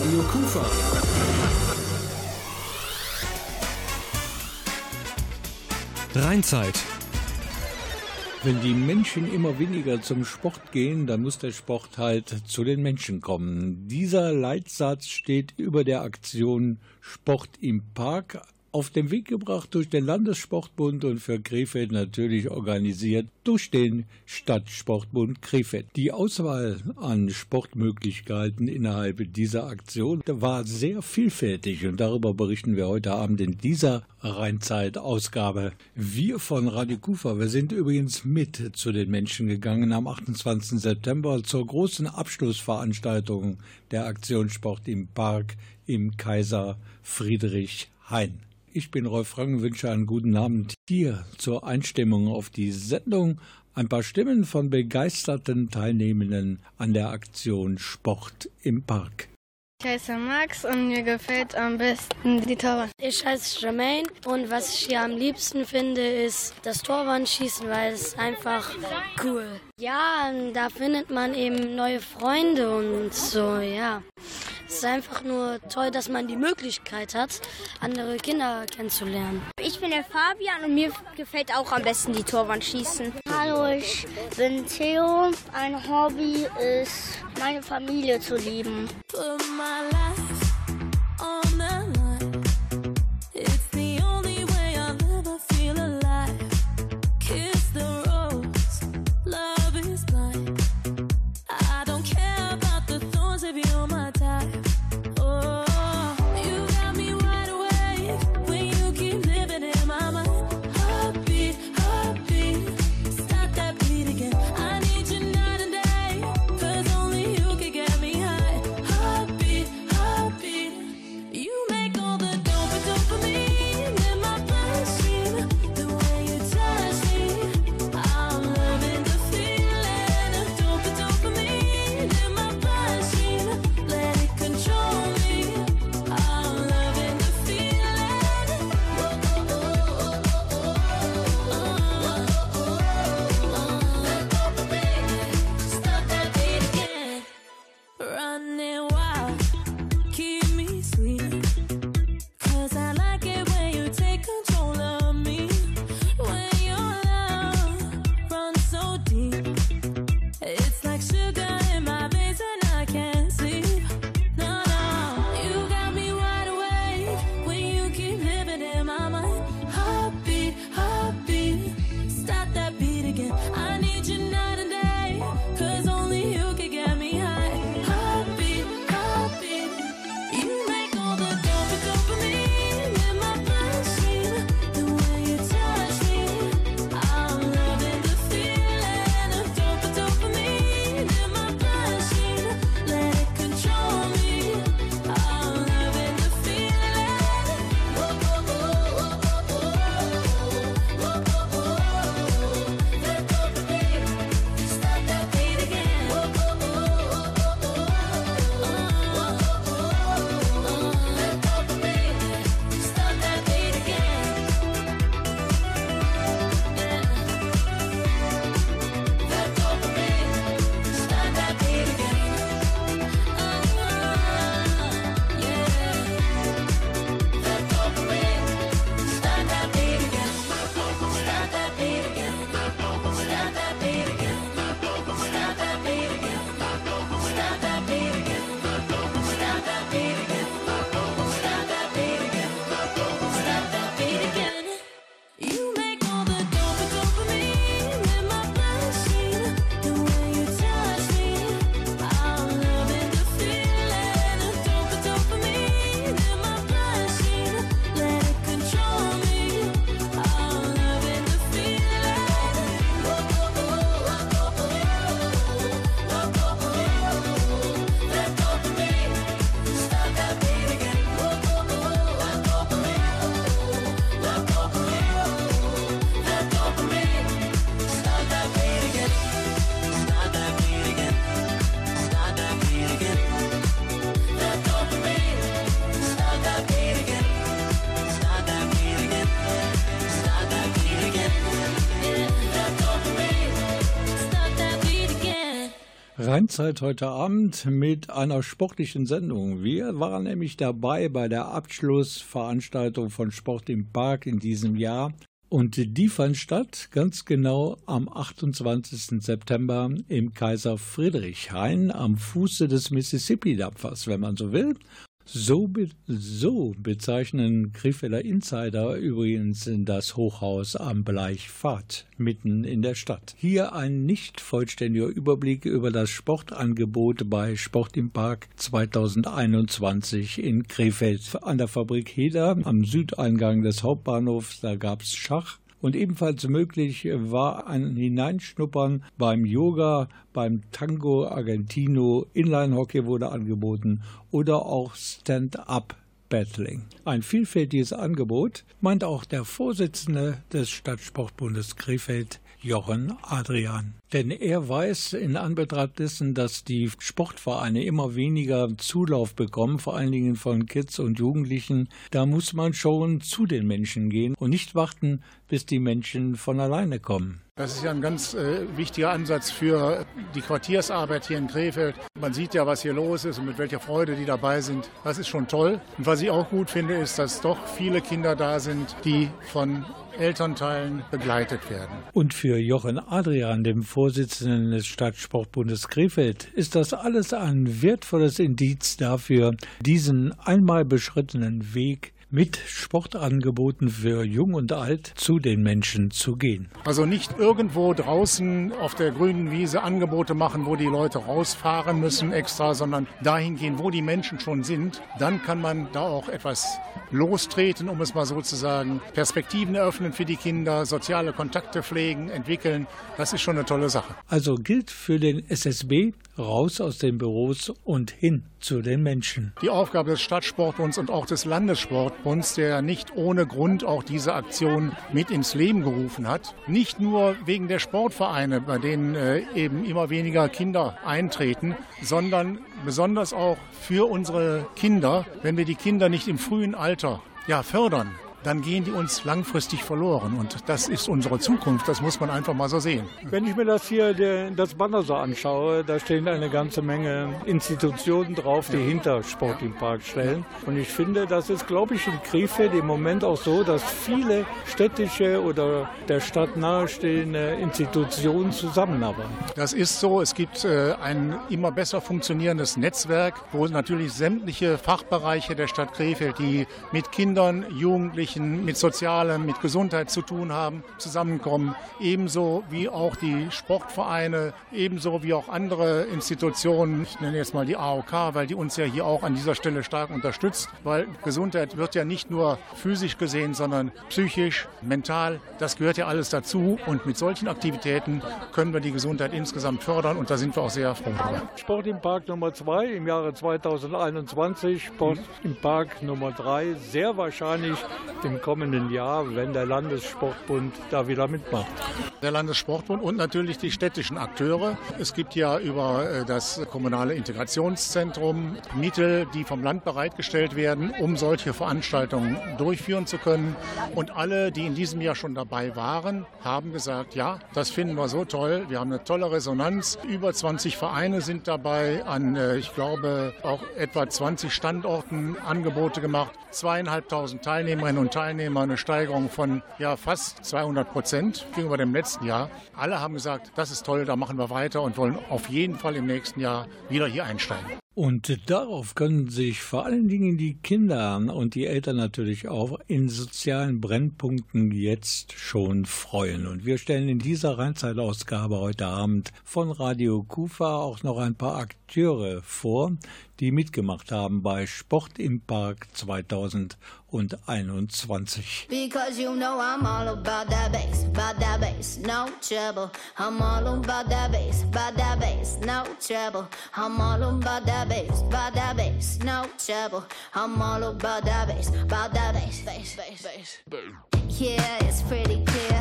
Radio Kufa. Rheinzeit. Wenn die Menschen immer weniger zum Sport gehen, dann muss der Sport halt zu den Menschen kommen. Dieser Leitsatz steht über der Aktion Sport im Park, auf den Weg gebracht durch den Landessportbund und für Krefeld natürlich organisiert durch den Stadtsportbund Krefeld. Die Auswahl an Sportmöglichkeiten innerhalb dieser Aktion war sehr vielfältig und darüber berichten wir heute Abend in dieser Rheinzeit-Ausgabe. Wir von Radio Kufa, wir sind übrigens mit zu den Menschen gegangen am 28. September zur großen Abschlussveranstaltung der Aktion Sport im Park im Kaiser Friedrich Hain. Ich bin Rolf Frank, wünsche einen guten Abend hier zur Einstimmung auf die Sendung. Ein paar Stimmen von begeisterten Teilnehmenden an der Aktion Sport im Park. Ich heiße Max und mir gefällt am besten die Torwand. Ich heiße Jermaine und was ich hier am liebsten finde, ist das Torwandschießen, weil es einfach cool. Ja, da findet man eben neue Freunde und so, ja. Es ist einfach nur toll, dass man die Möglichkeit hat, andere Kinder kennenzulernen. Ich bin der Fabian und mir gefällt auch am besten die Torwandschießen. Hallo, ich bin Theo. Ein Hobby ist, meine Familie zu lieben. Put my life on the Rheinzeit heute Abend mit einer sportlichen Sendung. Wir waren nämlich dabei bei der Abschlussveranstaltung von Sport im Park in diesem Jahr. Und die fand statt ganz genau am 28. September im Kaiser Friedrichhain am Fuße des Mississippi-Dampfers, wenn man so will. So, be so bezeichnen Krefelder Insider übrigens das Hochhaus am Bleichpfad mitten in der Stadt. Hier ein nicht vollständiger Überblick über das Sportangebot bei Sport im Park 2021 in Krefeld. An der Fabrik Heder am Südeingang des Hauptbahnhofs, da gab es Schach, und ebenfalls möglich war ein Hineinschnuppern beim Yoga, beim Tango Argentino, Inline-Hockey wurde angeboten oder auch Stand-up. Battling. Ein vielfältiges Angebot, meint auch der Vorsitzende des Stadtsportbundes Krefeld, Jochen Adrian. Denn er weiß in Anbetracht dessen, dass die Sportvereine immer weniger Zulauf bekommen, vor allen Dingen von Kids und Jugendlichen, da muss man schon zu den Menschen gehen und nicht warten, bis die Menschen von alleine kommen. Das ist ja ein ganz äh, wichtiger Ansatz für die Quartiersarbeit hier in Krefeld. Man sieht ja, was hier los ist und mit welcher Freude die dabei sind. Das ist schon toll. Und was ich auch gut finde, ist, dass doch viele Kinder da sind, die von Elternteilen begleitet werden. Und für Jochen Adrian, dem Vorsitzenden des Stadtsportbundes Krefeld, ist das alles ein wertvolles Indiz dafür, diesen einmal beschrittenen Weg mit Sportangeboten für Jung und Alt zu den Menschen zu gehen. Also nicht irgendwo draußen auf der grünen Wiese Angebote machen, wo die Leute rausfahren müssen extra, sondern dahin gehen, wo die Menschen schon sind. Dann kann man da auch etwas lostreten, um es mal so zu sagen, Perspektiven eröffnen für die Kinder, soziale Kontakte pflegen, entwickeln. Das ist schon eine tolle Sache. Also gilt für den SSB raus aus den Büros und hin zu den Menschen. Die Aufgabe des Stadtsportbunds und auch des Landessportbunds, der nicht ohne Grund auch diese Aktion mit ins Leben gerufen hat. Nicht nur wegen der Sportvereine, bei denen äh, eben immer weniger Kinder eintreten, sondern besonders auch für unsere Kinder, wenn wir die Kinder nicht im frühen Alter ja, fördern, dann gehen die uns langfristig verloren. Und das ist unsere Zukunft, das muss man einfach mal so sehen. Wenn ich mir das hier, das Banner so anschaue, da stehen eine ganze Menge Institutionen drauf, die hinter Sport im Park stellen. Und ich finde, das ist, glaube ich, in Krefeld im Moment auch so, dass viele städtische oder der Stadt nahestehende Institutionen zusammenarbeiten. Das ist so. Es gibt äh, ein immer besser funktionierendes Netzwerk, wo natürlich sämtliche Fachbereiche der Stadt Krefeld, die mit Kindern, Jugendlichen, Jugendlichen mit Sozialem, mit Gesundheit zu tun haben, zusammenkommen. Ebenso wie auch die Sportvereine, ebenso wie auch andere Institutionen. Ich nenne jetzt mal die AOK, weil die uns ja hier auch an dieser Stelle stark unterstützt, weil Gesundheit wird ja nicht nur physisch gesehen, sondern psychisch, mental. Das gehört ja alles dazu und mit solchen Aktivitäten können wir die Gesundheit insgesamt fördern und da sind wir auch sehr froh drüber. Sport im Park Nummer 2 im Jahre 2021, Sport im Park Nummer 3, sehr wahrscheinlich im kommenden Jahr, wenn der Landessportbund da wieder mitmacht. Der Landessportbund und natürlich die städtischen Akteure. Es gibt ja über äh, das kommunale Integrationszentrum Mittel, die vom Land bereitgestellt werden, um solche Veranstaltungen durchführen zu können. Und alle, die in diesem Jahr schon dabei waren, haben gesagt, ja, das finden wir so toll. Wir haben eine tolle Resonanz. Über 20 Vereine sind dabei, an, äh, ich glaube, auch etwa 20 Standorten Angebote gemacht. Zweieinhalbtausend Teilnehmerinnen und Teilnehmer, eine Steigerung von ja, fast 200 Prozent gegenüber dem letzten Jahr. Alle haben gesagt, das ist toll, da machen wir weiter und wollen auf jeden Fall im nächsten Jahr wieder hier einsteigen. Und darauf können sich vor allen Dingen die Kinder und die Eltern natürlich auch in sozialen Brennpunkten jetzt schon freuen. Und wir stellen in dieser Rheinzeitausgabe heute Abend von Radio Kufa auch noch ein paar Akteure vor, die mitgemacht haben bei Sport im Park 2021. Because you know I'm all about that bass, about that bass, no trouble. I'm all about that bass, about that bass, no trouble. I'm all about that bass, about that bass, no trouble. I'm all about that bass, about that bass, bass, bass, bass. Yeah, it's pretty clear.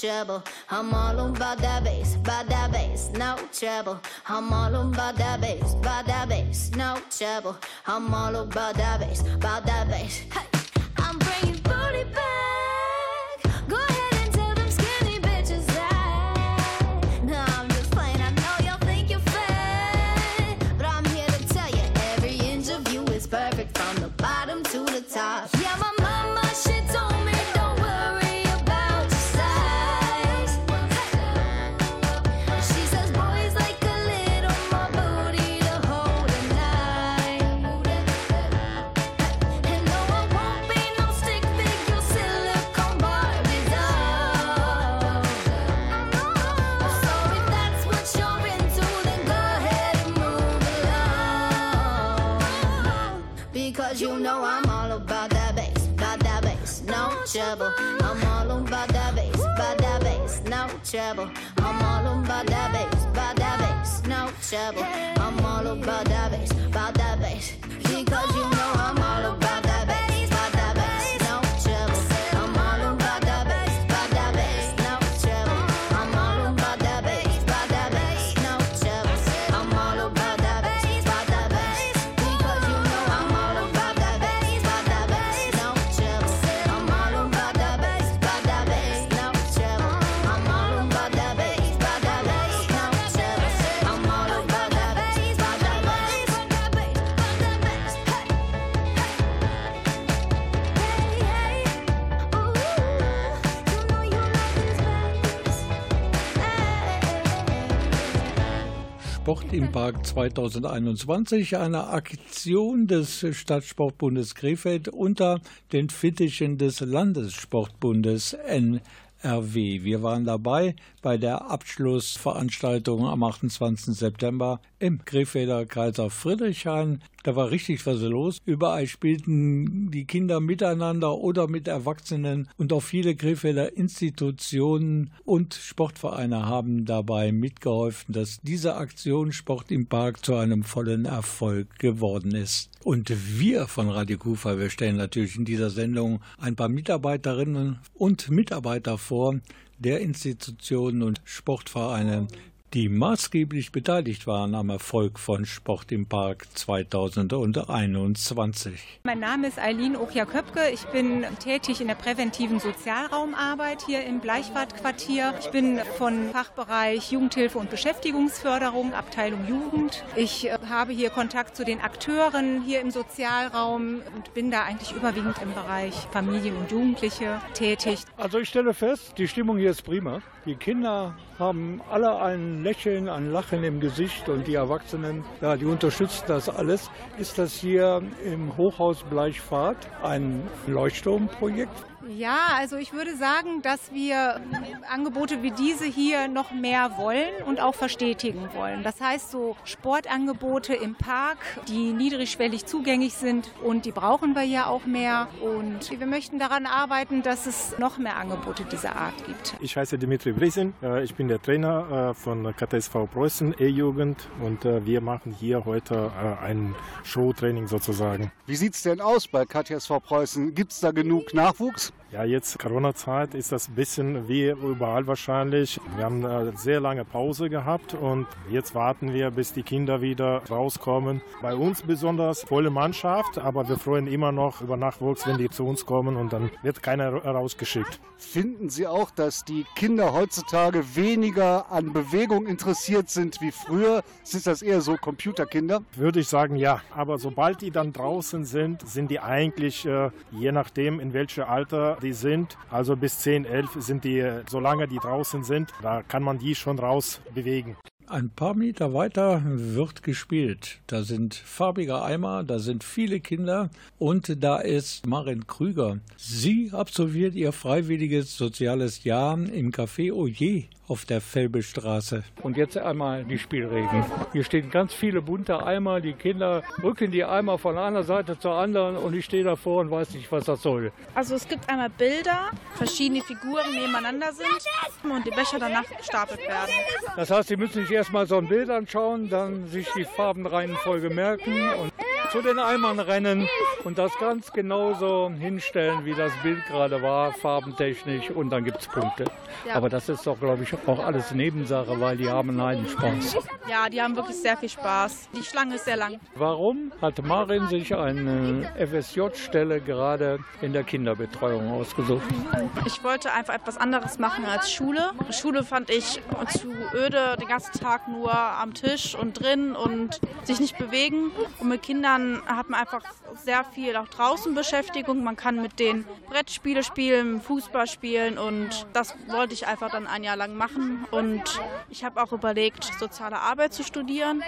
Trouble. I'm all about that bass, about that bass, no trouble. I'm all about that bass, about that bass, no trouble. I'm all about that bass, about that bass. Hey, trouble. Sport im Park 2021, eine Aktion des Stadtsportbundes Krefeld unter den Fittichen des Landessportbundes NRW. Wir waren dabei bei der Abschlussveranstaltung am 28. September im Krefelder Kaiser Friedrichshain. Da war richtig was los. Überall spielten die Kinder miteinander oder mit Erwachsenen und auch viele Krefelder Institutionen und Sportvereine haben dabei mitgeholfen, dass diese Aktion Sport im Park zu einem vollen Erfolg geworden ist. Und wir von Radio Kufa, wir stellen natürlich in dieser Sendung ein paar Mitarbeiterinnen und Mitarbeiter vor, der Institutionen und Sportvereine, die maßgeblich beteiligt waren am Erfolg von Sport im Park 2021. Mein Name ist Eileen Okja-Köpke. Ich bin tätig in der präventiven Sozialraumarbeit hier im Bleichwartquartier. Ich bin von Fachbereich Jugendhilfe und Beschäftigungsförderung, Abteilung Jugend. Ich äh, habe hier Kontakt zu den Akteuren hier im Sozialraum und bin da eigentlich überwiegend im Bereich Familien und Jugendliche tätig. Also ich stelle fest, die Stimmung hier ist prima. Die Kinder haben alle ein Lächeln, ein Lachen im Gesicht und die Erwachsenen, ja, die unterstützen das alles. Ist das hier im Hochhaus Bleichfahrt ein Leuchtturmprojekt? Ja, also ich würde sagen, dass wir Angebote wie diese hier noch mehr wollen und auch verstetigen wollen. Das heißt so Sportangebote im Park, die niedrigschwellig zugänglich sind und die brauchen wir ja auch mehr. Und wir möchten daran arbeiten, dass es noch mehr Angebote dieser Art gibt. Ich heiße Dimitri Brisin, ich bin der Trainer von KTSV Preußen E-Jugend und wir machen hier heute ein Showtraining sozusagen. Wie sieht es denn aus bei KTSV Preußen? Gibt es da genug Nachwuchs? Ja, jetzt Corona-Zeit ist das ein bisschen wie überall wahrscheinlich. Wir haben eine sehr lange Pause gehabt und jetzt warten wir, bis die Kinder wieder rauskommen. Bei uns besonders volle Mannschaft, aber wir freuen immer noch über Nachwuchs, wenn die zu uns kommen und dann wird keiner rausgeschickt. Finden Sie auch, dass die Kinder heutzutage weniger an Bewegung interessiert sind wie früher? Sind das eher so Computerkinder? Würde ich sagen, ja. Aber sobald die dann draußen sind, sind die eigentlich, je nachdem in welchem Alter die sind, also bis 10, 11 sind die, solange die draußen sind, da kann man die schon raus bewegen. Ein paar Meter weiter wird gespielt. Da sind farbige Eimer, da sind viele Kinder und da ist Marin Krüger. Sie absolviert ihr freiwilliges soziales Jahr im Café Oje auf der Felbestraße. Und jetzt einmal die Spielregeln. Hier stehen ganz viele bunte Eimer. Die Kinder rücken die Eimer von einer Seite zur anderen und ich stehe davor und weiß nicht, was das soll. Also es gibt einmal Bilder, verschiedene Figuren nebeneinander sind und die Becher danach gestapelt werden. Das heißt, Sie müssen sich erstmal so ein Bild anschauen, dann sich die Farbenreihenfolge merken und zu den Eimern rennen und das ganz genauso hinstellen, wie das Bild gerade war, farbentechnisch und dann gibt es Punkte. Ja. Aber das ist doch, glaube ich, auch alles Nebensache, weil die haben einen Spaß. Ja, die haben wirklich sehr viel Spaß. Die Schlange ist sehr lang. Warum hat Marin sich eine FSJ-Stelle gerade in der Kinderbetreuung ausgesucht? Ich wollte einfach etwas anderes machen als Schule. Schule fand ich zu öde, den ganzen Tag nur am Tisch und drin und sich nicht bewegen. Und mit Kindern hat man einfach sehr viel auch draußen Beschäftigung. Man kann mit denen Brettspiele spielen, Fußball spielen und das wollte ich einfach dann ein Jahr lang machen. Und ich habe auch überlegt, soziale Arbeit zu studieren.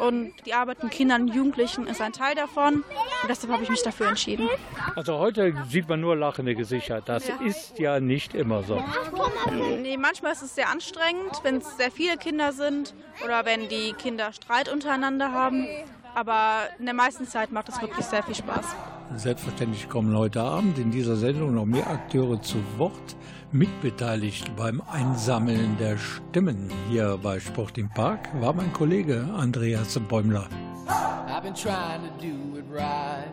Und die Arbeit mit Kindern und Jugendlichen ist ein Teil davon. Und deshalb habe ich mich dafür entschieden. Also heute sieht man nur lachende Gesichter. Das ja. ist ja nicht immer so. Nee, manchmal ist es sehr anstrengend, wenn es sehr viele Kinder sind oder wenn die Kinder Streit untereinander haben. Aber in der meisten Zeit macht es wirklich sehr viel Spaß. Selbstverständlich kommen heute Abend in dieser Sendung noch mehr Akteure zu Wort. Mitbeteiligt beim Einsammeln der Stimmen hier bei Sport im Park war mein Kollege Andreas Bäumler. I've been trying to do it right.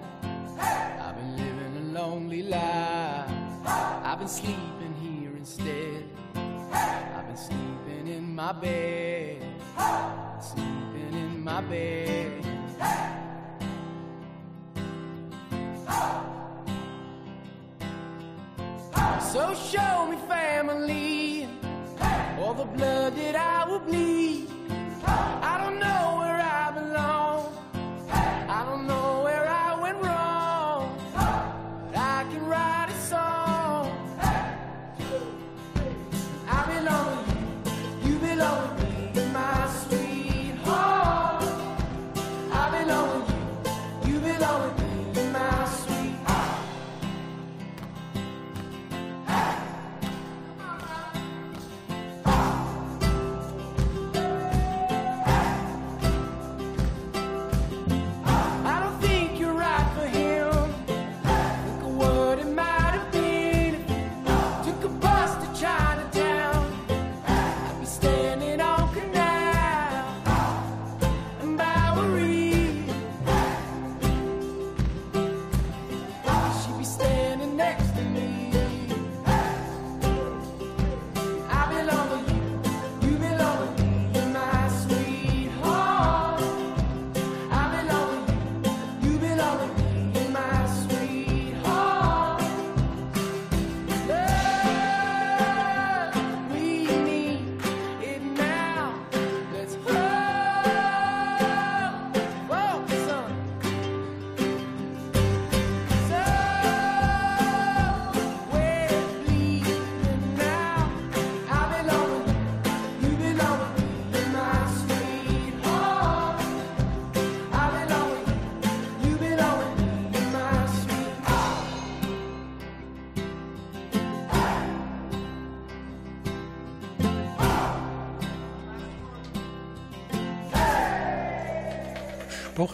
I've been living a lonely life. I've been sleeping here instead. I've been sleeping in my bed. Sleeping in my bed. So show me family, all the blood that I will bleed. I don't know where I belong.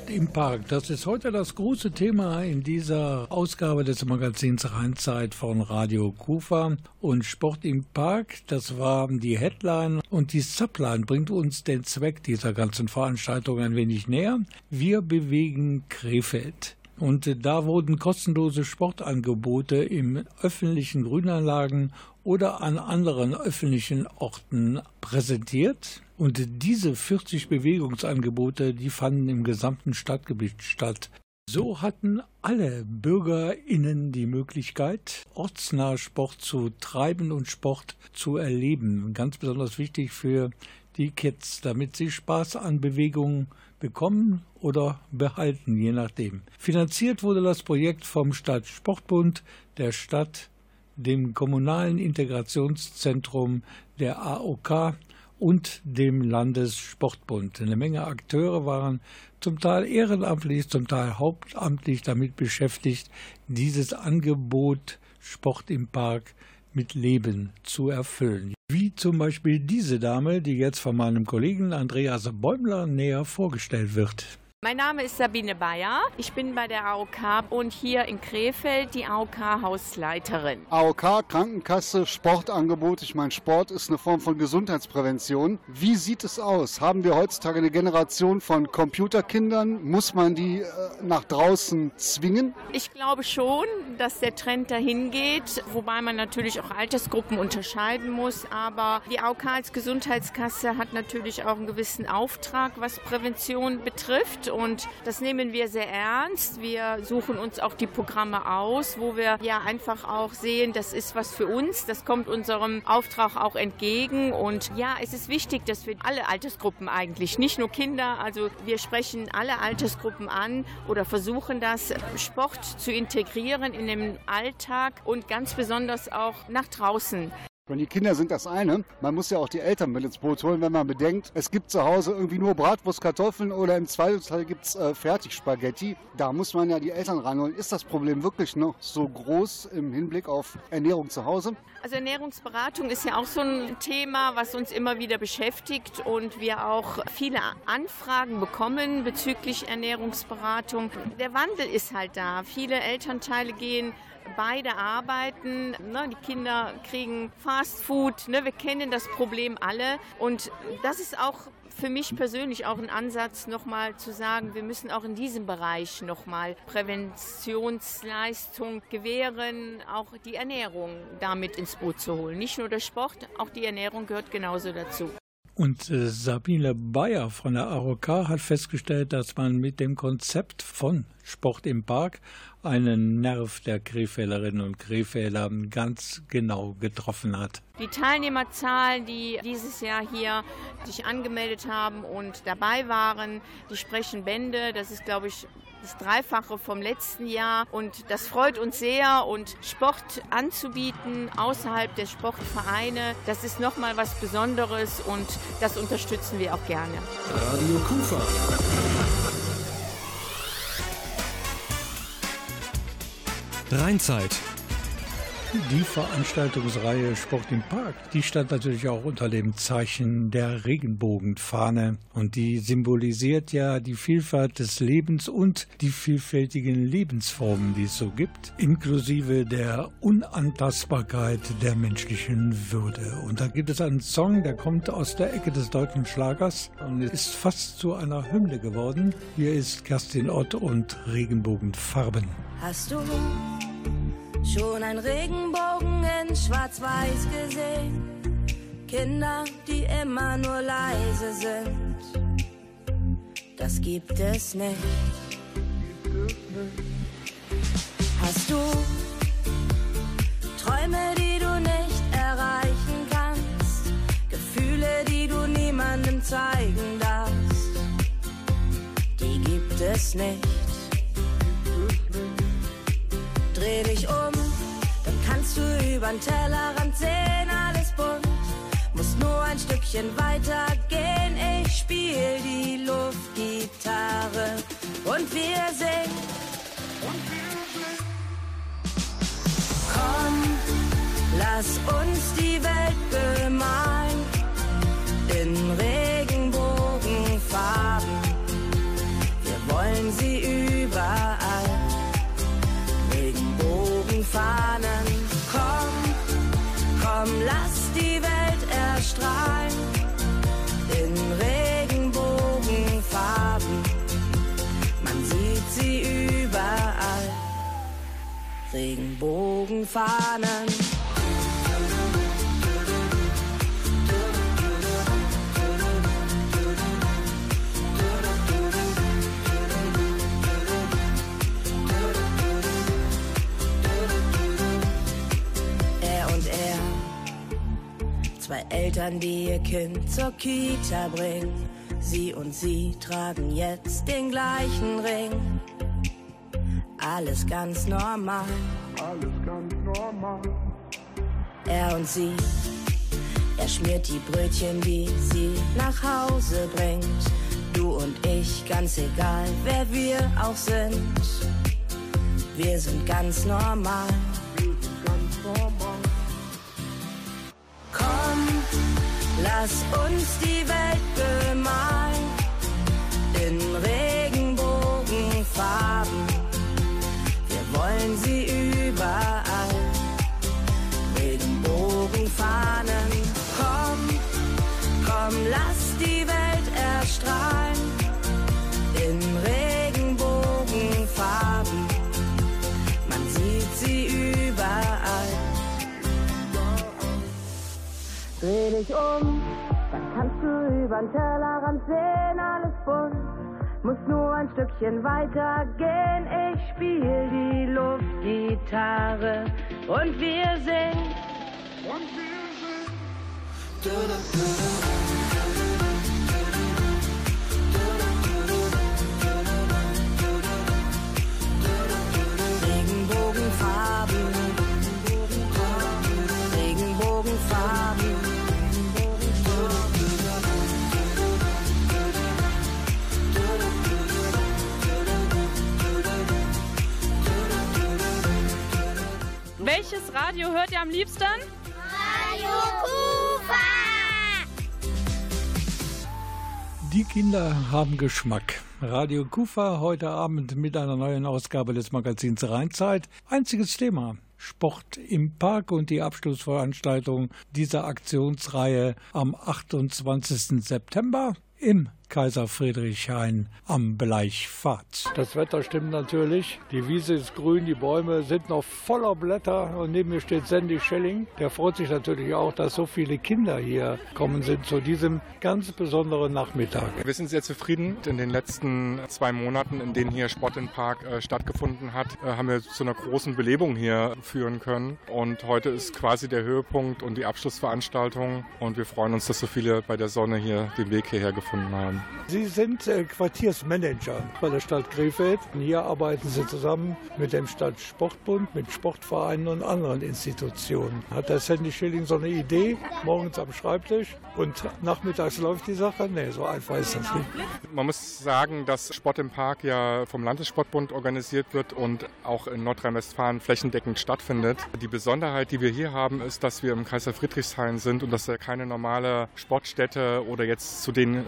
Im Park, das ist heute das große Thema in dieser Ausgabe des Magazins Rheinzeit von Radio Kufa. Und Sport im Park, das war die Headline und die Subline bringt uns den Zweck dieser ganzen Veranstaltung ein wenig näher. Wir bewegen Krefeld. Und da wurden kostenlose Sportangebote im öffentlichen Grünanlagen oder an anderen öffentlichen Orten präsentiert. Und diese 40 Bewegungsangebote, die fanden im gesamten Stadtgebiet statt. So hatten alle BürgerInnen die Möglichkeit, ortsnah Sport zu treiben und Sport zu erleben. Ganz besonders wichtig für die Kids, damit sie Spaß an Bewegungen bekommen oder behalten, je nachdem. Finanziert wurde das Projekt vom Stadtsportbund, der Stadt, dem Kommunalen Integrationszentrum der AOK und dem Landessportbund. Eine Menge Akteure waren zum Teil ehrenamtlich, zum Teil hauptamtlich damit beschäftigt, dieses Angebot Sport im Park mit Leben zu erfüllen. Wie zum Beispiel diese Dame, die jetzt von meinem Kollegen Andreas Bäumler näher vorgestellt wird. Mein Name ist Sabine Bayer. Ich bin bei der AOK und hier in Krefeld die AOK-Hausleiterin. AOK, Krankenkasse, Sportangebot. Ich meine, Sport ist eine Form von Gesundheitsprävention. Wie sieht es aus? Haben wir heutzutage eine Generation von Computerkindern? Muss man die äh, nach draußen zwingen? Ich glaube schon, dass der Trend dahin geht, wobei man natürlich auch Altersgruppen unterscheiden muss. Aber die AOK als Gesundheitskasse hat natürlich auch einen gewissen Auftrag, was Prävention betrifft und das nehmen wir sehr ernst. Wir suchen uns auch die Programme aus, wo wir ja einfach auch sehen, das ist was für uns, das kommt unserem Auftrag auch entgegen und ja, es ist wichtig, dass wir alle Altersgruppen eigentlich, nicht nur Kinder, also wir sprechen alle Altersgruppen an oder versuchen das Sport zu integrieren in den Alltag und ganz besonders auch nach draußen. Und die Kinder sind das eine. Man muss ja auch die Eltern mit ins Boot holen, wenn man bedenkt, es gibt zu Hause irgendwie nur Bratwurst, Kartoffeln oder im Zweifelsfall gibt es äh, Fertigspaghetti. Da muss man ja die Eltern ranholen. Ist das Problem wirklich noch so groß im Hinblick auf Ernährung zu Hause? Also Ernährungsberatung ist ja auch so ein Thema, was uns immer wieder beschäftigt und wir auch viele Anfragen bekommen bezüglich Ernährungsberatung. Der Wandel ist halt da. Viele Elternteile gehen beide arbeiten. Ne? Die Kinder kriegen Fast Food. Ne? Wir kennen das Problem alle. Und das ist auch für mich persönlich auch ein Ansatz, nochmal zu sagen, wir müssen auch in diesem Bereich nochmal Präventionsleistung gewähren, auch die Ernährung damit ins Boot zu holen. Nicht nur der Sport, auch die Ernährung gehört genauso dazu. Und äh, Sabine Bayer von der AOK hat festgestellt, dass man mit dem Konzept von Sport im Park einen Nerv der Krefelderinnen und Krefelder ganz genau getroffen hat. Die Teilnehmerzahlen, die dieses Jahr hier sich angemeldet haben und dabei waren, die sprechen Bände. Das ist, glaube ich, das Dreifache vom letzten Jahr. Und das freut uns sehr. Und Sport anzubieten außerhalb der Sportvereine, das ist nochmal was Besonderes und das unterstützen wir auch gerne. Radio Kufa. Rheinzeit. Die Veranstaltungsreihe Sport im Park, die stand natürlich auch unter dem Zeichen der Regenbogenfahne und die symbolisiert ja die Vielfalt des Lebens und die vielfältigen Lebensformen, die es so gibt, inklusive der Unantastbarkeit der menschlichen Würde. Und da gibt es einen Song, der kommt aus der Ecke des deutschen Schlagers und ist fast zu einer Hymne geworden. Hier ist Kerstin Ott und Regenbogenfarben. Hast du Schon ein Regenbogen in Schwarz-Weiß gesehen. Kinder, die immer nur leise sind. Das gibt es nicht. Hast du Träume, die du nicht erreichen kannst? Gefühle, die du niemandem zeigen darfst? Die gibt es nicht übern Tellerrand sehen, alles bunt. Muss nur ein Stückchen weiter gehen, ich spiel die Luftgitarre und wir singen. Komm, lass uns die Welt bemalen in Regenbogenfarben. Wir wollen sie überall Fahnen. Welt erstrahlen in Regenbogenfarben. Man sieht sie überall. Regenbogenfahnen. Eltern, die ihr Kind zur Kita bringen. Sie und sie tragen jetzt den gleichen Ring. Alles ganz normal. Alles ganz normal. Er und sie, er schmiert die Brötchen, die sie nach Hause bringt. Du und ich, ganz egal, wer wir auch sind. Wir sind ganz normal. Wir sind ganz normal. Lass uns die Welt bemalen in Regenbogenfarben. Wir wollen sie überall. Regenbogenfahnen, komm, komm, lass die Welt erstrahlen. Dich um, dann kannst du übern Tellerrand sehen, alles bunt. Muss nur ein Stückchen weiter gehen, ich spiel die Luftgitarre und wir singen. Und wir singen. Welches Radio hört ihr am liebsten? Radio Kufa! Die Kinder haben Geschmack. Radio Kufa heute Abend mit einer neuen Ausgabe des Magazins Rheinzeit. Einziges Thema. Sport im Park und die Abschlussveranstaltung dieser Aktionsreihe am 28. September im Kaiser Friedrichhain am Bleichpfad. Das Wetter stimmt natürlich. Die Wiese ist grün, die Bäume sind noch voller Blätter und neben mir steht Sandy Schelling. Der freut sich natürlich auch, dass so viele Kinder hier kommen sind zu diesem ganz besonderen Nachmittag. Wir sind sehr zufrieden. In den letzten zwei Monaten, in denen hier Sport im Park äh, stattgefunden hat, äh, haben wir zu einer großen Belebung hier führen können. Und heute ist quasi der Höhepunkt und die Abschlussveranstaltung. Und wir freuen uns, dass so viele bei der Sonne hier den Weg hierher gefunden haben. Sie sind äh, Quartiersmanager bei der Stadt Krefeld. Hier arbeiten Sie zusammen mit dem Stadtsportbund, mit Sportvereinen und anderen Institutionen. Hat der Sandy Schilling so eine Idee, morgens am Schreibtisch und nachmittags läuft die Sache? Nee, so einfach ist das nicht. Man muss sagen, dass Sport im Park ja vom Landessportbund organisiert wird und auch in Nordrhein-Westfalen flächendeckend stattfindet. Die Besonderheit, die wir hier haben, ist, dass wir im Kaiser Friedrichshain sind und dass er keine normale Sportstätte oder jetzt zu den äh,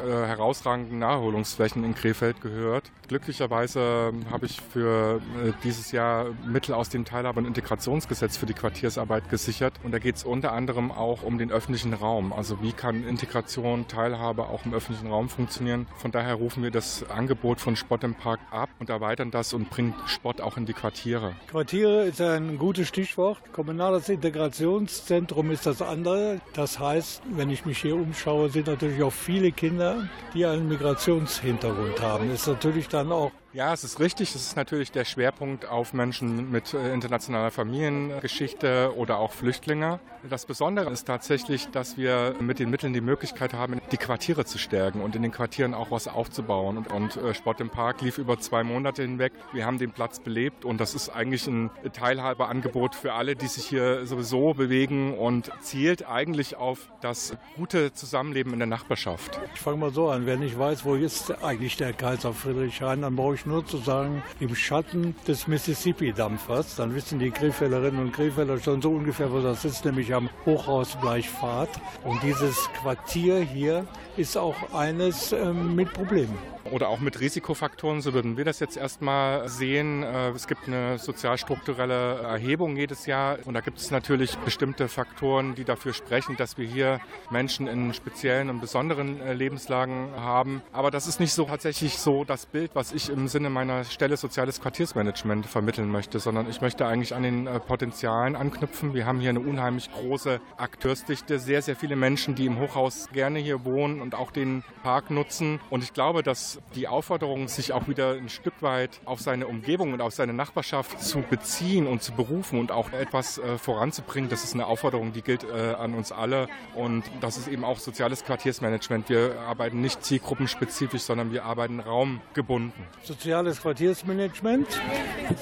herausragenden Naherholungsflächen in Krefeld gehört. Glücklicherweise habe ich für äh, dieses Jahr Mittel aus dem Teilhabe- und Integrationsgesetz für die Quartiersarbeit gesichert. Und da geht es unter anderem auch um den öffentlichen Raum. Also wie kann Integration, Teilhabe auch im öffentlichen Raum funktionieren. Von daher rufen wir das Angebot von Sport im Park ab und erweitern das und bringen Sport auch in die Quartiere. Quartiere ist ein gutes Stichwort. Kommunales Integrationszentrum ist das andere. Das heißt, wenn ich mich hier umschaue, sind natürlich auch viele Kinder, die einen Migrationshintergrund haben. Ist natürlich dann auch ja, es ist richtig. Es ist natürlich der Schwerpunkt auf Menschen mit äh, internationaler Familiengeschichte oder auch Flüchtlinge. Das Besondere ist tatsächlich, dass wir mit den Mitteln die Möglichkeit haben, die Quartiere zu stärken und in den Quartieren auch was aufzubauen. Und, äh, Sport im Park lief über zwei Monate hinweg. Wir haben den Platz belebt und das ist eigentlich ein Teilhabeangebot für alle, die sich hier sowieso bewegen und zielt eigentlich auf das gute Zusammenleben in der Nachbarschaft. Ich fange mal so an. Wer nicht weiß, wo ist eigentlich der Kaiser Friedrichshain, dann brauche ich nur zu sagen, im Schatten des Mississippi-Dampfers. Dann wissen die Krefelderinnen und Krefelder schon so ungefähr, wo das ist, nämlich am Hochhaus Bleichfahrt. Und dieses Quartier hier ist auch eines ähm, mit Problemen oder auch mit Risikofaktoren. So würden wir das jetzt erstmal sehen. Äh, es gibt eine sozialstrukturelle Erhebung jedes Jahr und da gibt es natürlich bestimmte Faktoren, die dafür sprechen, dass wir hier Menschen in speziellen und besonderen äh, Lebenslagen haben. Aber das ist nicht so tatsächlich so das Bild, was ich im Sinne meiner Stelle Soziales Quartiersmanagement vermitteln möchte, sondern ich möchte eigentlich an den äh, Potenzialen anknüpfen. Wir haben hier eine unheimlich große Akteursdichte, sehr, sehr viele Menschen, die im Hochhaus gerne hier wohnen und auch den Park nutzen. Und ich glaube, dass die Aufforderung, sich auch wieder ein Stück weit auf seine Umgebung und auf seine Nachbarschaft zu beziehen und zu berufen und auch etwas äh, voranzubringen, das ist eine Aufforderung, die gilt äh, an uns alle. Und das ist eben auch soziales Quartiersmanagement. Wir arbeiten nicht zielgruppenspezifisch, sondern wir arbeiten raumgebunden. Soziales Quartiersmanagement.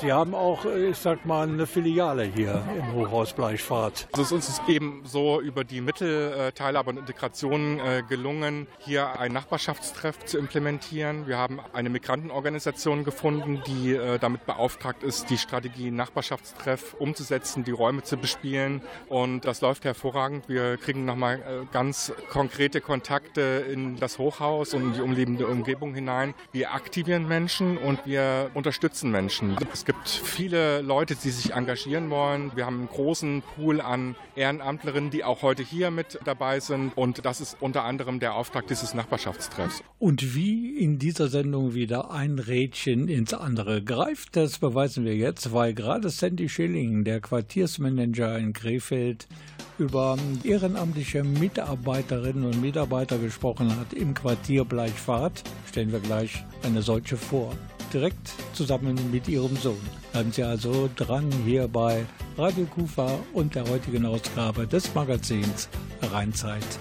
Sie haben auch, äh, ich sag mal, eine Filiale hier im Hochhaus Bleichfahrt. Also uns ist eben so über die Mittel Teilhabe und Integration äh, gelungen, hier ein Nachbarschaftstreff zu implementieren organisieren. Wir haben eine Migrantenorganisation gefunden, die äh, damit beauftragt ist, die Strategie Nachbarschaftstreff umzusetzen, die Räume zu bespielen. Und das läuft hervorragend. Wir kriegen nochmal äh, ganz konkrete Kontakte in das Hochhaus und in die umliegende Umgebung hinein. Wir aktivieren Menschen und wir unterstützen Menschen. Es gibt viele Leute, die sich engagieren wollen. Wir haben einen großen Pool an Ehrenamtlerinnen, die auch heute hier mit dabei sind. Und das ist unter anderem der Auftrag dieses Nachbarschaftstreffs. Und wie in dieser Sendung wieder ein Rädchen ins andere greift. Das beweisen wir jetzt, weil gerade Sandy Schilling, der Quartiersmanager in Krefeld, über ehrenamtliche Mitarbeiterinnen und Mitarbeiter gesprochen hat im Quartier Bleichfahrt, stellen wir gleich eine solche vor. Direkt zusammen mit ihrem Sohn. Bleiben Sie also dran hier bei Radio Kufa und der heutigen Ausgabe des Magazins Rheinzeit.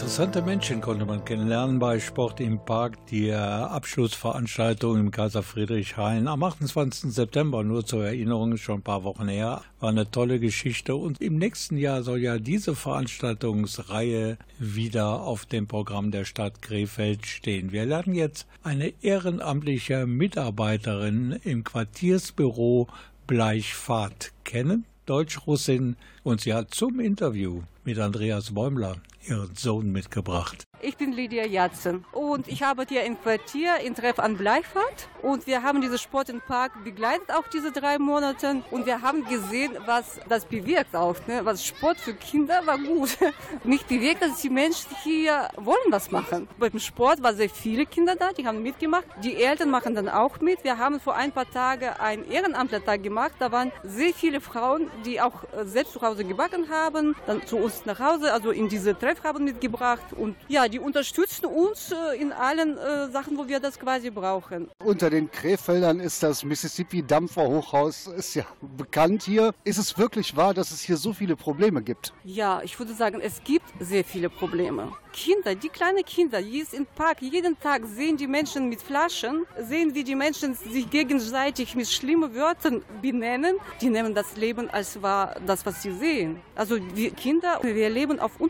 Interessante Menschen konnte man kennenlernen bei Sport im Park, die Abschlussveranstaltung im Kaiser Friedrichshain am 28. September, nur zur Erinnerung, schon ein paar Wochen her, war eine tolle Geschichte und im nächsten Jahr soll ja diese Veranstaltungsreihe wieder auf dem Programm der Stadt Krefeld stehen. Wir lernen jetzt eine ehrenamtliche Mitarbeiterin im Quartiersbüro Bleichfahrt kennen, Deutsch-Russin, und sie hat zum Interview mit Andreas Bäumler ihren Sohn mitgebracht. Ich bin Lydia Jatzen und ich arbeite hier im Quartier in Treff an Bleichfahrt und wir haben diesen Sport im Park begleitet auch diese drei Monate und wir haben gesehen, was das bewirkt auch. Ne? Was Sport für Kinder war gut. Mich bewirkt, dass die Menschen hier wollen was machen. Beim Sport waren sehr viele Kinder da, die haben mitgemacht. Die Eltern machen dann auch mit. Wir haben vor ein paar Tagen einen Ehrenamtlertag gemacht. Da waren sehr viele Frauen, die auch selbst zu Hause gebacken haben, dann zu uns nach Hause, also in diese Treff haben mitgebracht. Und ja, die unterstützen uns äh, in allen äh, Sachen, wo wir das quasi brauchen. Unter den Krefeldern ist das Mississippi Dampferhochhaus ist ja bekannt hier. Ist es wirklich wahr, dass es hier so viele Probleme gibt? Ja, ich würde sagen, es gibt sehr viele Probleme. Kinder, die kleinen Kinder, die ist im Park, jeden Tag sehen die Menschen mit Flaschen, sehen, wie die Menschen sich gegenseitig mit schlimmen Wörtern benennen. Die nehmen das Leben als wahr, das, was sie sehen. Also wir Kinder, wir leben auf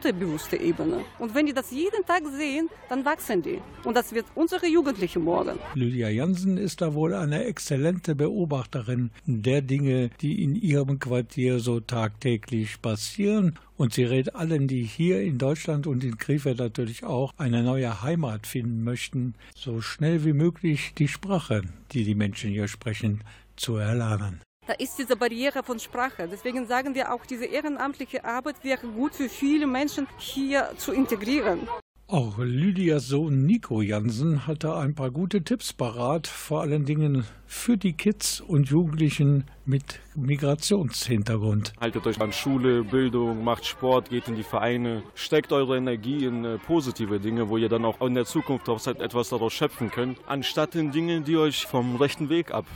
unterbewusster Ebene. Und wenn die das jeden Tag sehen, dann wachsen die. Und das wird unsere Jugendlichen morgen. Lydia Jansen ist da wohl eine exzellente Beobachterin der Dinge, die in ihrem Quartier so tagtäglich passieren und sie rät allen, die hier in Deutschland und in Krefeld natürlich auch eine neue Heimat finden möchten, so schnell wie möglich die Sprache, die die Menschen hier sprechen, zu erlernen. Da ist diese Barriere von Sprache. Deswegen sagen wir auch, diese ehrenamtliche Arbeit wäre gut für viele Menschen hier zu integrieren. Auch Lydias Sohn Nico Jansen hatte ein paar gute Tipps parat, vor allen Dingen für die Kids und Jugendlichen mit Migrationshintergrund. Haltet euch an Schule, Bildung, macht Sport, geht in die Vereine, steckt eure Energie in äh, positive Dinge, wo ihr dann auch in der Zukunft auch etwas daraus schöpfen könnt, anstatt in Dinge, die euch vom rechten Weg ab.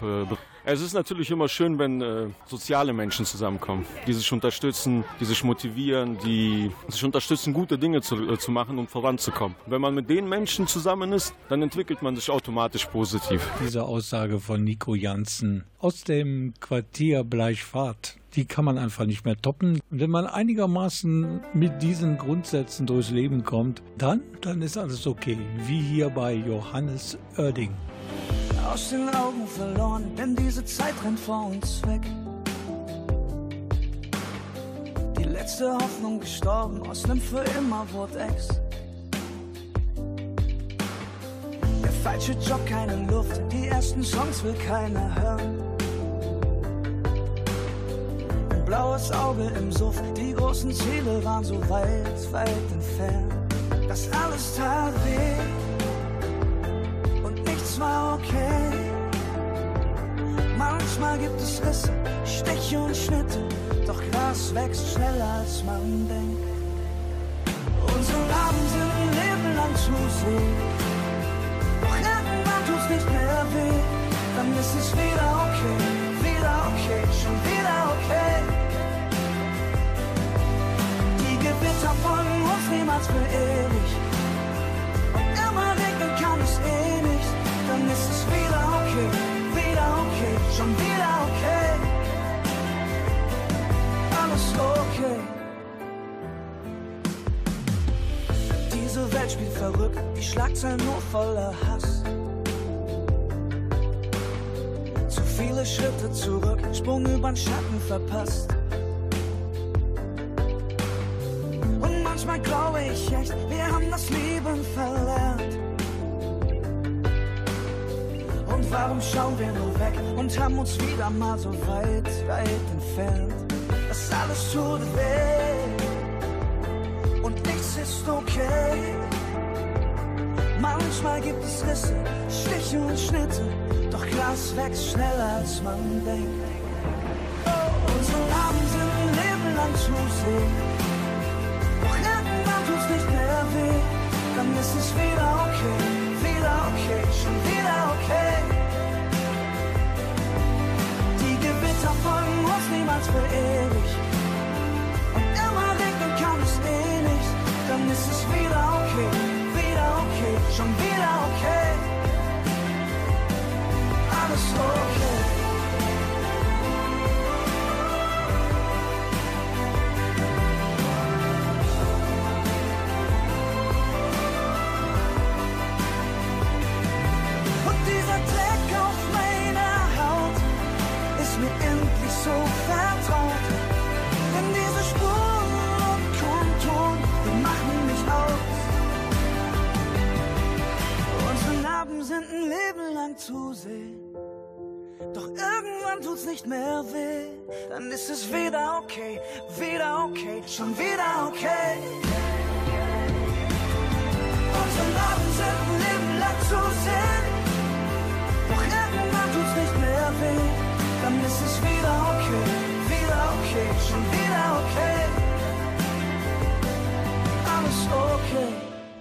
Es ist natürlich immer schön, wenn äh, soziale Menschen zusammenkommen, die sich unterstützen, die sich motivieren, die sich unterstützen, gute Dinge zu, äh, zu machen, um voranzukommen. Wenn man mit den Menschen zusammen ist, dann entwickelt man sich automatisch positiv. Diese Aussage von Nico Janssen aus dem Quartier Bleichfahrt die kann man einfach nicht mehr toppen. Wenn man einigermaßen mit diesen Grundsätzen durchs Leben kommt, dann, dann ist alles okay. Wie hier bei Johannes Oerding aus den Augen verloren, denn diese Zeit rennt vor uns weg. Die letzte Hoffnung gestorben, aus nem für immer wurde Ex. Der falsche Job, keine Luft, die ersten Songs will keiner hören. Ein blaues Auge im Suff, die großen Ziele waren so weit, weit entfernt. Das alles tat weh es war okay. Manchmal gibt es Risse, Stiche und Schnitte, doch Gras wächst schneller als man denkt. Unsere Narben sind ein Leben lang zu sehen, doch irgendwann tut's nicht mehr weh, dann ist es wieder okay, wieder okay, schon wieder okay. Die Gewitter folgen uns niemals für ewig, und immer regnen kann es eh nicht dann ist es wieder okay, wieder okay, schon wieder okay. Alles okay. Diese Welt spielt verrückt, die Schlagzeilen nur voller Hass. Zu viele Schritte zurück, Sprung übern Schatten verpasst. Und manchmal glaube ich echt, Warum schauen wir nur weg und haben uns wieder mal so weit, weit entfernt? Das alles tut weh und nichts ist okay. Manchmal gibt es Risse, Stiche und Schnitte, doch Glas wächst schneller als man denkt. Oh, unsere Narben sind ein Leben lang zu sehen. Doch irgendwann tut's nicht mehr weh, dann ist es wieder okay, wieder okay, schon wieder okay. Uns niemals für ewig. Und immer regnen kann es eh nicht, dann ist es wieder okay, wieder okay, schon wieder okay. Alles okay. Nicht mehr weh. Dann ist es wieder okay, wieder okay, schon wieder okay. Unsere Narben sind ein Leben lang zu sehen. Doch irgendwann tut's nicht mehr weh. Dann ist es wieder okay, wieder okay, schon wieder okay.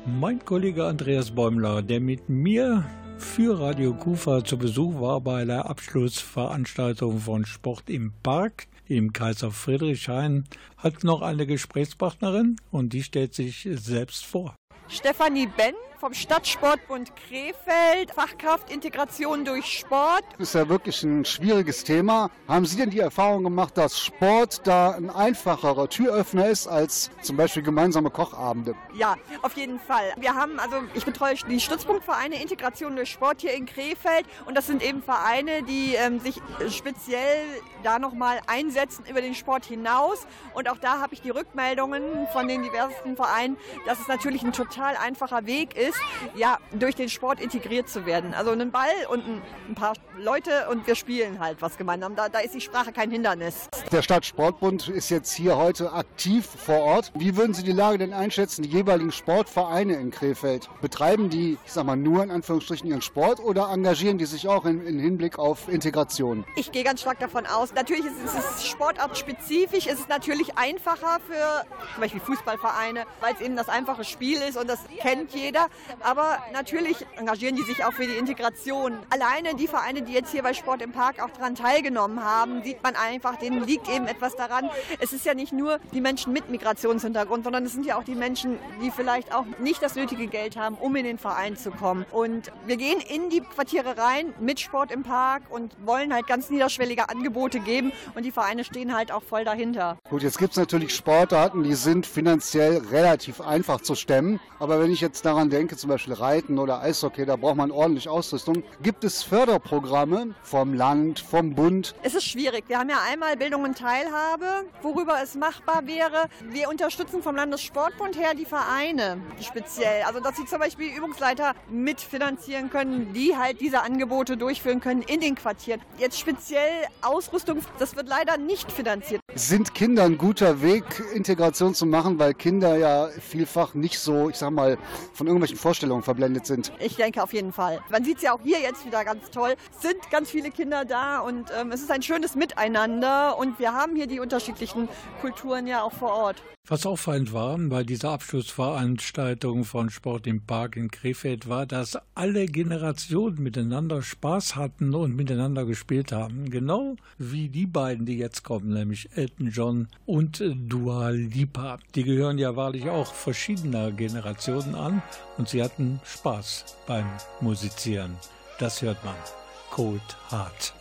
Mein Kollege Andreas Bäumler, der mit mir für Radio Kufa zu Besuch war bei der Abschlussveranstaltung von Sport im Park im Kaiser Friedrichshain, hat noch eine Gesprächspartnerin und die stellt sich selbst vor. Stefanie Benn vom Stadtsportbund Krefeld, Fachkraft Integration durch Sport. Das ist ja wirklich ein schwieriges Thema. Haben Sie denn die Erfahrung gemacht, dass Sport da ein einfacherer Türöffner ist als zum Beispiel gemeinsame Kochabende? Ja, auf jeden Fall. Wir haben, also ich betreue die Stützpunktvereine Integration durch Sport hier in Krefeld und das sind eben Vereine, die ähm, sich speziell da nochmal einsetzen über den Sport hinaus. Und auch da habe ich die Rückmeldungen von den diversen Vereinen, dass es natürlich ein total einfacher Weg ist, ja, durch den Sport integriert zu werden. Also einen Ball und ein, paar Leute und wir spielen halt was gemeinsam. Da, da ist die Sprache kein Hindernis. Der Stadtsportbund ist jetzt hier heute aktiv vor Ort. Wie würden Sie die Lage denn einschätzen? Die jeweiligen Sportvereine in Krefeld, betreiben die, ich sag mal, nur in Anführungsstrichen ihren Sport oder engagieren die sich auch im Hinblick auf Integration? Ich gehe ganz stark davon aus. Natürlich ist es sportartspezifisch. Es ist natürlich einfacher für zum Beispiel Fußballvereine, weil es eben das einfache Spiel ist und das kennt jeder. Aber natürlich engagieren die sich auch für die Integration. Alleine die Vereine, die jetzt hier bei Sport im Park auch daran teilgenommen haben, sieht man einfach, denen liegt eben etwas daran. Es ist ja nicht nur die Menschen mit Migrationshintergrund, sondern es sind ja auch die Menschen, die vielleicht auch nicht das nötige Geld haben, um in den Verein zu kommen. Und wir gehen in die Quartiere rein mit Sport im Park und wollen halt ganz niederschwellige Angebote geben und die Vereine stehen halt auch voll dahinter. Gut, jetzt gibt es natürlich Sportarten, die sind finanziell relativ einfach zu stemmen. Aber wenn ich jetzt daran denke, denke zum Beispiel Reiten oder Eishockey, da braucht man ordentlich Ausrüstung. Gibt es Förderprogramme vom Land, vom Bund? Es ist schwierig. Wir haben ja einmal Bildung und Teilhabe, worüber es machbar wäre. Wir unterstützen vom Landessportbund her die Vereine speziell. Also dass sie zum Beispiel Übungsleiter mitfinanzieren können, die halt diese Angebote durchführen können in den Quartieren. Jetzt speziell Ausrüstung, das wird leider nicht finanziert. Sind Kinder ein guter Weg, Integration zu machen, weil Kinder ja vielfach nicht so, ich sag mal, von irgendwelchen falschen Vorstellungen verblendet sind. Ich denke auf jeden Fall. Man sieht es ja auch hier jetzt wieder ganz toll. Es sind ganz viele Kinder da und ähm, es ist ein schönes Miteinander und wir haben hier die unterschiedlichen Kulturen ja auch vor Ort. Was auffallend war bei dieser Abschlussveranstaltung von Sport im Park in Krefeld war, dass alle Generationen miteinander Spaß hatten und miteinander gespielt haben. Genau wie die beiden, die jetzt kommen, nämlich Elton John und Dua Lipa. Die gehören ja wahrlich auch verschiedener Generationen an und sie hatten Spaß beim Musizieren. Das hört man. Cold Heart.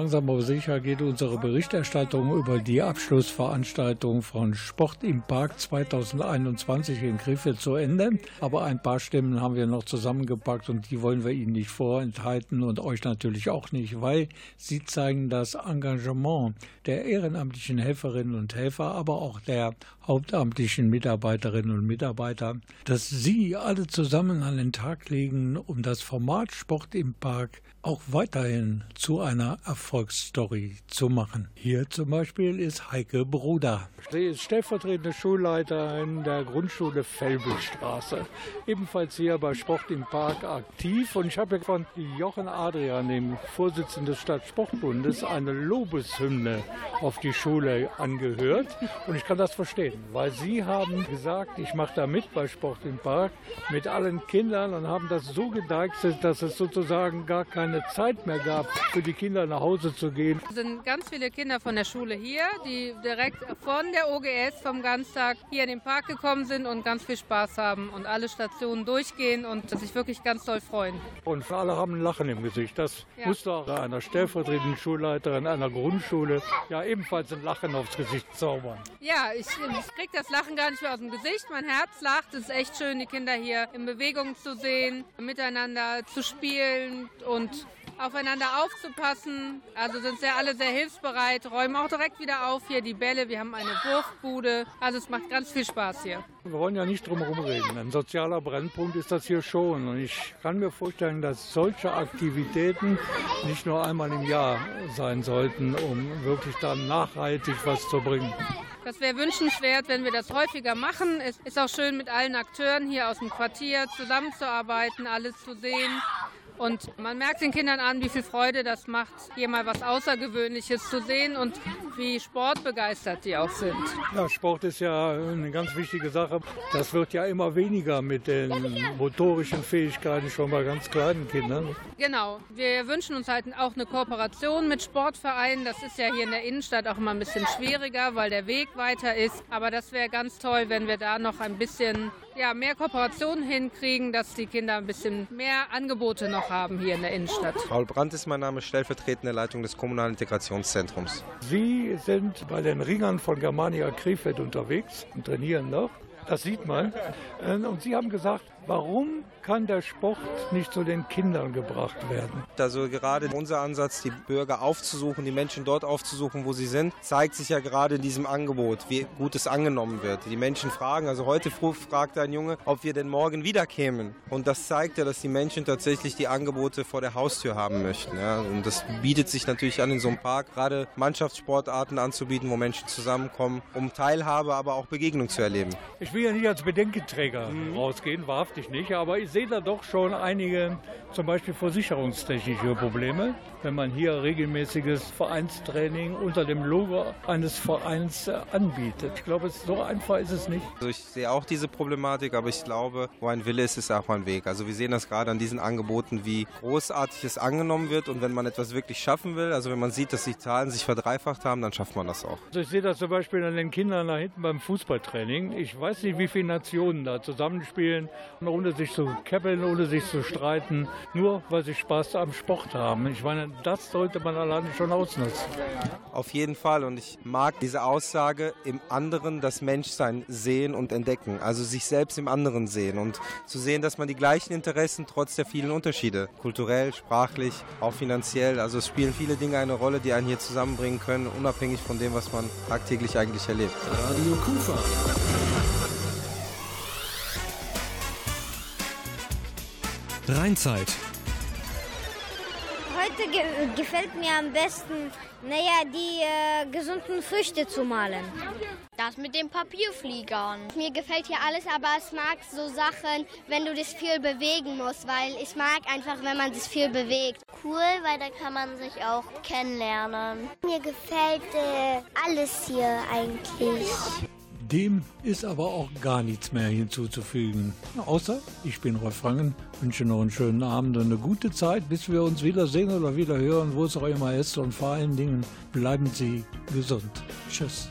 Langsam aber sicher geht unsere Berichterstattung über die Abschlussveranstaltung von Sport im Park 2021 in Krefeld zu Ende. Aber ein paar Stimmen haben wir noch zusammengepackt und die wollen wir Ihnen nicht vorenthalten und euch natürlich auch nicht, weil sie zeigen das Engagement der ehrenamtlichen Helferinnen und Helfer, aber auch der hauptamtlichen Mitarbeiterinnen und Mitarbeiter, dass sie alle zusammen an den Tag legen, um das Format Sport im Park auch weiterhin zu einer Erfolgsstory zu machen. Hier zum Beispiel ist Heike Bruder. Sie ist stellvertretende Schulleiterin der Grundschule Felbelstraße. Ebenfalls hier bei Sport im Park aktiv. Und ich habe von Jochen Adrian, dem Vorsitzenden des Stadtsportbundes, eine Lobeshymne auf die Schule angehört. Und ich kann das verstehen, weil Sie haben gesagt, ich mache da mit bei Sport im Park mit allen Kindern und haben das so gedeichselt, dass es sozusagen gar keine keine Zeit mehr gab, für die Kinder nach Hause zu gehen. Es sind ganz viele Kinder von der Schule hier, die direkt von der OGS vom Ganztag hier in den Park gekommen sind und ganz viel Spaß haben und alle Stationen durchgehen und sich wirklich ganz toll freuen. Und alle haben ein Lachen im Gesicht. Das ja. musste auch einer stellvertretenden Schulleiterin einer Grundschule ja ebenfalls ein Lachen aufs Gesicht zaubern. Ja, ich, ich kriege das Lachen gar nicht mehr aus dem Gesicht. Mein Herz lacht. Es ist echt schön, die Kinder hier in Bewegung zu sehen, miteinander zu spielen und aufeinander aufzupassen. Also sind sie alle sehr hilfsbereit, räumen auch direkt wieder auf hier die Bälle. Wir haben eine Wurfbude. Also es macht ganz viel Spaß hier. Wir wollen ja nicht drum herum reden. Ein sozialer Brennpunkt ist das hier schon. Und ich kann mir vorstellen, dass solche Aktivitäten nicht nur einmal im Jahr sein sollten, um wirklich dann nachhaltig was zu bringen. Das wäre wünschenswert, wenn wir das häufiger machen. Es ist auch schön, mit allen Akteuren hier aus dem Quartier zusammenzuarbeiten, alles zu sehen. Und man merkt den Kindern an, wie viel Freude das macht, hier mal was Außergewöhnliches zu sehen und wie sportbegeistert die auch sind. Ja, Sport ist ja eine ganz wichtige Sache. Das wird ja immer weniger mit den motorischen Fähigkeiten schon bei ganz kleinen Kindern. Genau. Wir wünschen uns halt auch eine Kooperation mit Sportvereinen. Das ist ja hier in der Innenstadt auch immer ein bisschen schwieriger, weil der Weg weiter ist. Aber das wäre ganz toll, wenn wir da noch ein bisschen ja, mehr Kooperationen hinkriegen, dass die Kinder ein bisschen mehr Angebote noch haben hier in der Innenstadt. Paul Brandt ist mein Name, stellvertretende Leitung des Kommunalen Integrationszentrums. Sie sind bei den Ringern von Germania Krefeld unterwegs und trainieren noch. Das sieht man. Und Sie haben gesagt, warum kann der Sport nicht zu den Kindern gebracht werden? Also gerade unser Ansatz, die Bürger aufzusuchen, die Menschen dort aufzusuchen, wo sie sind, zeigt sich ja gerade in diesem Angebot, wie gut es angenommen wird. Die Menschen fragen, also heute früh fragte ein Junge, ob wir denn morgen wieder kämen. Und das zeigt ja, dass die Menschen tatsächlich die Angebote vor der Haustür haben möchten. Ja. Und das bietet sich natürlich an, in so einem Park gerade Mannschaftssportarten anzubieten, wo Menschen zusammenkommen, um Teilhabe, aber auch Begegnung zu erleben. Ich will ja nicht als Bedenkenträger mhm. rausgehen, wahrhaftig nicht, aber ich sehe da doch schon einige, zum Beispiel versicherungstechnische Probleme, wenn man hier regelmäßiges Vereinstraining unter dem Logo eines Vereins äh, anbietet. Ich glaube, so einfach ist es nicht. Also ich sehe auch diese Problematik, aber ich glaube, wo ein Wille ist, ist auch ein Weg. Also wir sehen das gerade an diesen Angeboten, wie großartig es angenommen wird und wenn man etwas wirklich schaffen will, also wenn man sieht, dass die Zahlen sich verdreifacht haben, dann schafft man das auch. Also ich sehe das zum Beispiel an den Kindern da hinten beim Fußballtraining. Ich weiß nicht, wie viele Nationen da zusammenspielen, ohne sich zu keppeln, ohne sich zu streiten, nur weil sie Spaß am Sport haben. Ich meine, das sollte man alleine schon ausnutzen. Auf jeden Fall. Und ich mag diese Aussage, im anderen das Menschsein sehen und entdecken. Also sich selbst im anderen sehen und zu sehen, dass man die gleichen Interessen trotz der vielen Unterschiede, kulturell, sprachlich, auch finanziell, also es spielen viele Dinge eine Rolle, die einen hier zusammenbringen können, unabhängig von dem, was man tagtäglich eigentlich erlebt. Radio Kufa. Rheinzeit. Heute ge gefällt mir am besten, naja, die äh, gesunden Früchte zu malen. Das mit den Papierfliegern. Mir gefällt hier alles, aber ich mag so Sachen, wenn du das viel bewegen musst, weil ich mag einfach, wenn man das viel bewegt. Cool, weil da kann man sich auch kennenlernen. Mir gefällt äh, alles hier eigentlich. Dem ist aber auch gar nichts mehr hinzuzufügen. Außer, ich bin Rolf Frangen, wünsche noch einen schönen Abend und eine gute Zeit, bis wir uns wiedersehen oder wieder hören, wo es auch immer ist. Und vor allen Dingen bleiben Sie gesund. Tschüss.